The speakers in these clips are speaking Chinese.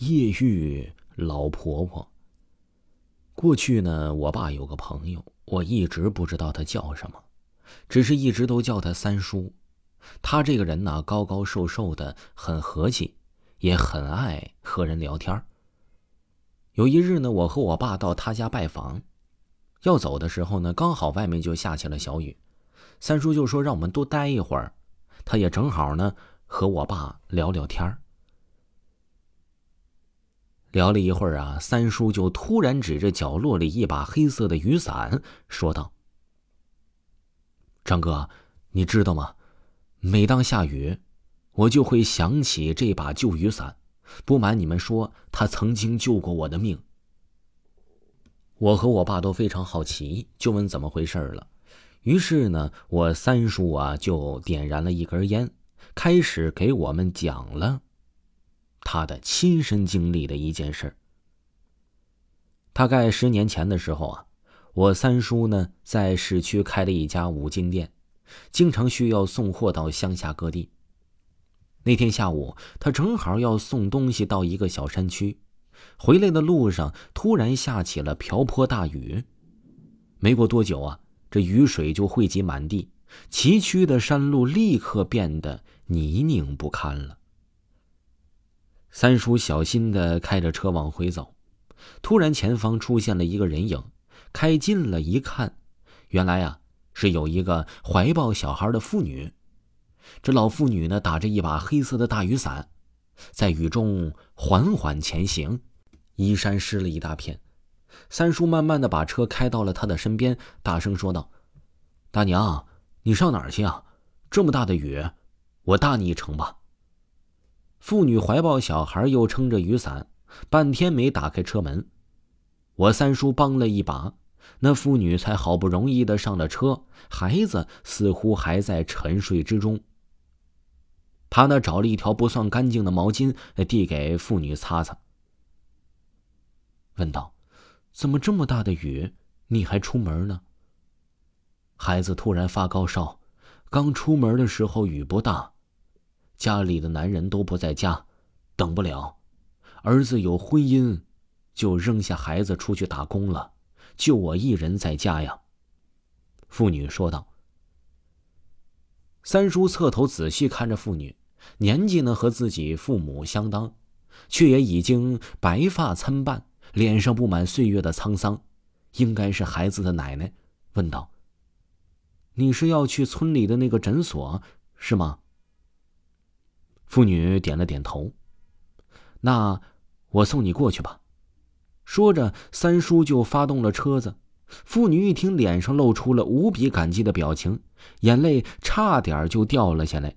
夜遇老婆婆。过去呢，我爸有个朋友，我一直不知道他叫什么，只是一直都叫他三叔。他这个人呢，高高瘦瘦的，很和气，也很爱和人聊天。有一日呢，我和我爸到他家拜访，要走的时候呢，刚好外面就下起了小雨，三叔就说让我们多待一会儿，他也正好呢和我爸聊聊天儿。聊了一会儿啊，三叔就突然指着角落里一把黑色的雨伞，说道：“张哥，你知道吗？每当下雨，我就会想起这把旧雨伞。不瞒你们说，它曾经救过我的命。”我和我爸都非常好奇，就问怎么回事了。于是呢，我三叔啊就点燃了一根烟，开始给我们讲了。他的亲身经历的一件事。大概十年前的时候啊，我三叔呢在市区开了一家五金店，经常需要送货到乡下各地。那天下午，他正好要送东西到一个小山区，回来的路上突然下起了瓢泼大雨。没过多久啊，这雨水就汇集满地，崎岖的山路立刻变得泥泞不堪了。三叔小心的开着车往回走，突然前方出现了一个人影，开近了一看，原来啊是有一个怀抱小孩的妇女。这老妇女呢打着一把黑色的大雨伞，在雨中缓缓前行，衣衫湿了一大片。三叔慢慢的把车开到了她的身边，大声说道：“大娘，你上哪儿去啊？这么大的雨，我搭你一程吧。”妇女怀抱小孩，又撑着雨伞，半天没打开车门。我三叔帮了一把，那妇女才好不容易的上了车，孩子似乎还在沉睡之中。他那找了一条不算干净的毛巾，递给妇女擦擦，问道：“怎么这么大的雨，你还出门呢？”孩子突然发高烧，刚出门的时候雨不大。家里的男人都不在家，等不了。儿子有婚姻，就扔下孩子出去打工了，就我一人在家呀。妇女说道。三叔侧头仔细看着妇女，年纪呢和自己父母相当，却也已经白发参半，脸上布满岁月的沧桑，应该是孩子的奶奶。问道：“你是要去村里的那个诊所，是吗？”妇女点了点头。那我送你过去吧。说着，三叔就发动了车子。妇女一听，脸上露出了无比感激的表情，眼泪差点就掉了下来。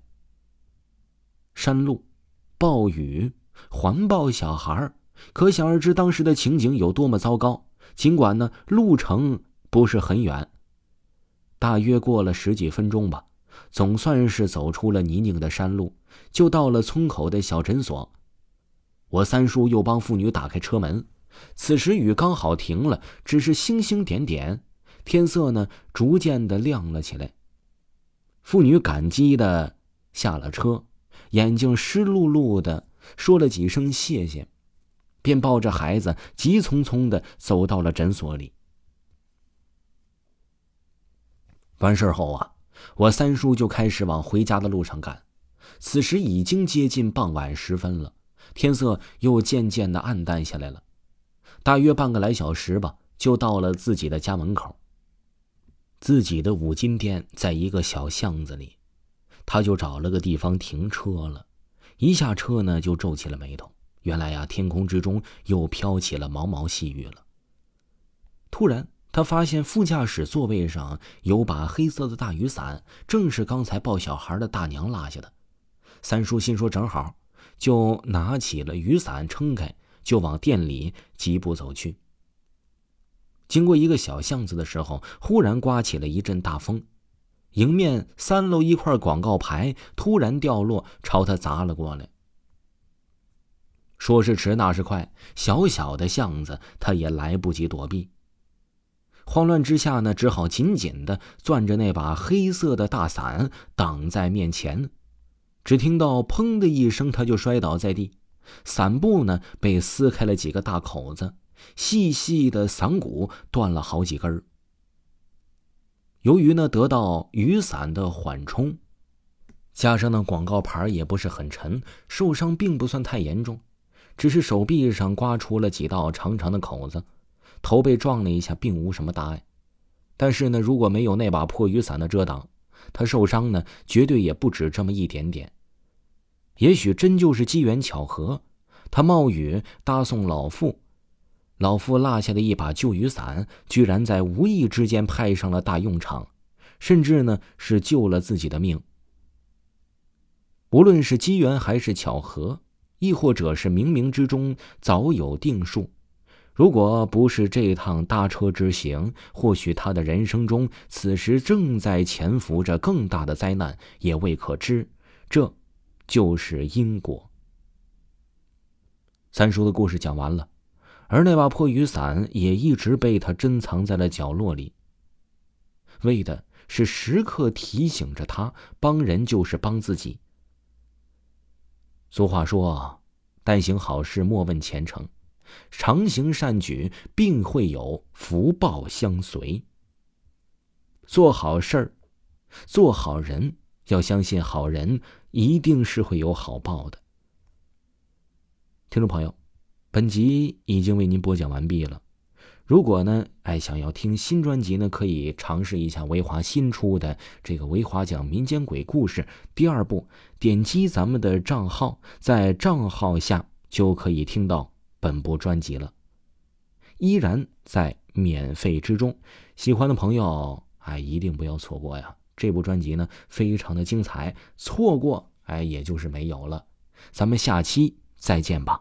山路，暴雨，环抱小孩可想而知当时的情景有多么糟糕。尽管呢，路程不是很远，大约过了十几分钟吧。总算是走出了泥泞的山路，就到了村口的小诊所。我三叔又帮妇女打开车门。此时雨刚好停了，只是星星点点，天色呢逐渐的亮了起来。妇女感激的下了车，眼睛湿漉漉的，说了几声谢谢，便抱着孩子急匆匆的走到了诊所里。完事后啊。我三叔就开始往回家的路上赶，此时已经接近傍晚时分了，天色又渐渐的暗淡下来了。大约半个来小时吧，就到了自己的家门口。自己的五金店在一个小巷子里，他就找了个地方停车了。一下车呢，就皱起了眉头。原来呀，天空之中又飘起了毛毛细雨了。突然。他发现副驾驶座位上有把黑色的大雨伞，正是刚才抱小孩的大娘落下的。三叔心说正好，就拿起了雨伞撑开，就往店里疾步走去。经过一个小巷子的时候，忽然刮起了一阵大风，迎面三楼一块广告牌突然掉落，朝他砸了过来。说时迟，那时快，小小的巷子，他也来不及躲避。慌乱之下呢，只好紧紧的攥着那把黑色的大伞挡在面前。只听到“砰”的一声，他就摔倒在地。伞布呢被撕开了几个大口子，细细的伞骨断了好几根儿。由于呢得到雨伞的缓冲，加上呢广告牌也不是很沉，受伤并不算太严重，只是手臂上刮出了几道长长的口子，头被撞了一下，并无什么大碍。但是呢，如果没有那把破雨伞的遮挡，他受伤呢绝对也不止这么一点点。也许真就是机缘巧合，他冒雨搭送老妇。老妇落下的一把旧雨伞，居然在无意之间派上了大用场，甚至呢是救了自己的命。无论是机缘还是巧合，亦或者是冥冥之中早有定数，如果不是这趟搭车之行，或许他的人生中此时正在潜伏着更大的灾难，也未可知。这，就是因果。三叔的故事讲完了。而那把破雨伞也一直被他珍藏在了角落里，为的是时刻提醒着他：帮人就是帮自己。俗话说：“但行好事，莫问前程；常行善举，定会有福报相随。”做好事儿，做好人，要相信好人一定是会有好报的。听众朋友。本集已经为您播讲完毕了。如果呢，哎，想要听新专辑呢，可以尝试一下维华新出的这个《维华讲民间鬼故事》第二部。点击咱们的账号，在账号下就可以听到本部专辑了，依然在免费之中。喜欢的朋友，哎，一定不要错过呀！这部专辑呢，非常的精彩，错过，哎，也就是没有了。咱们下期再见吧。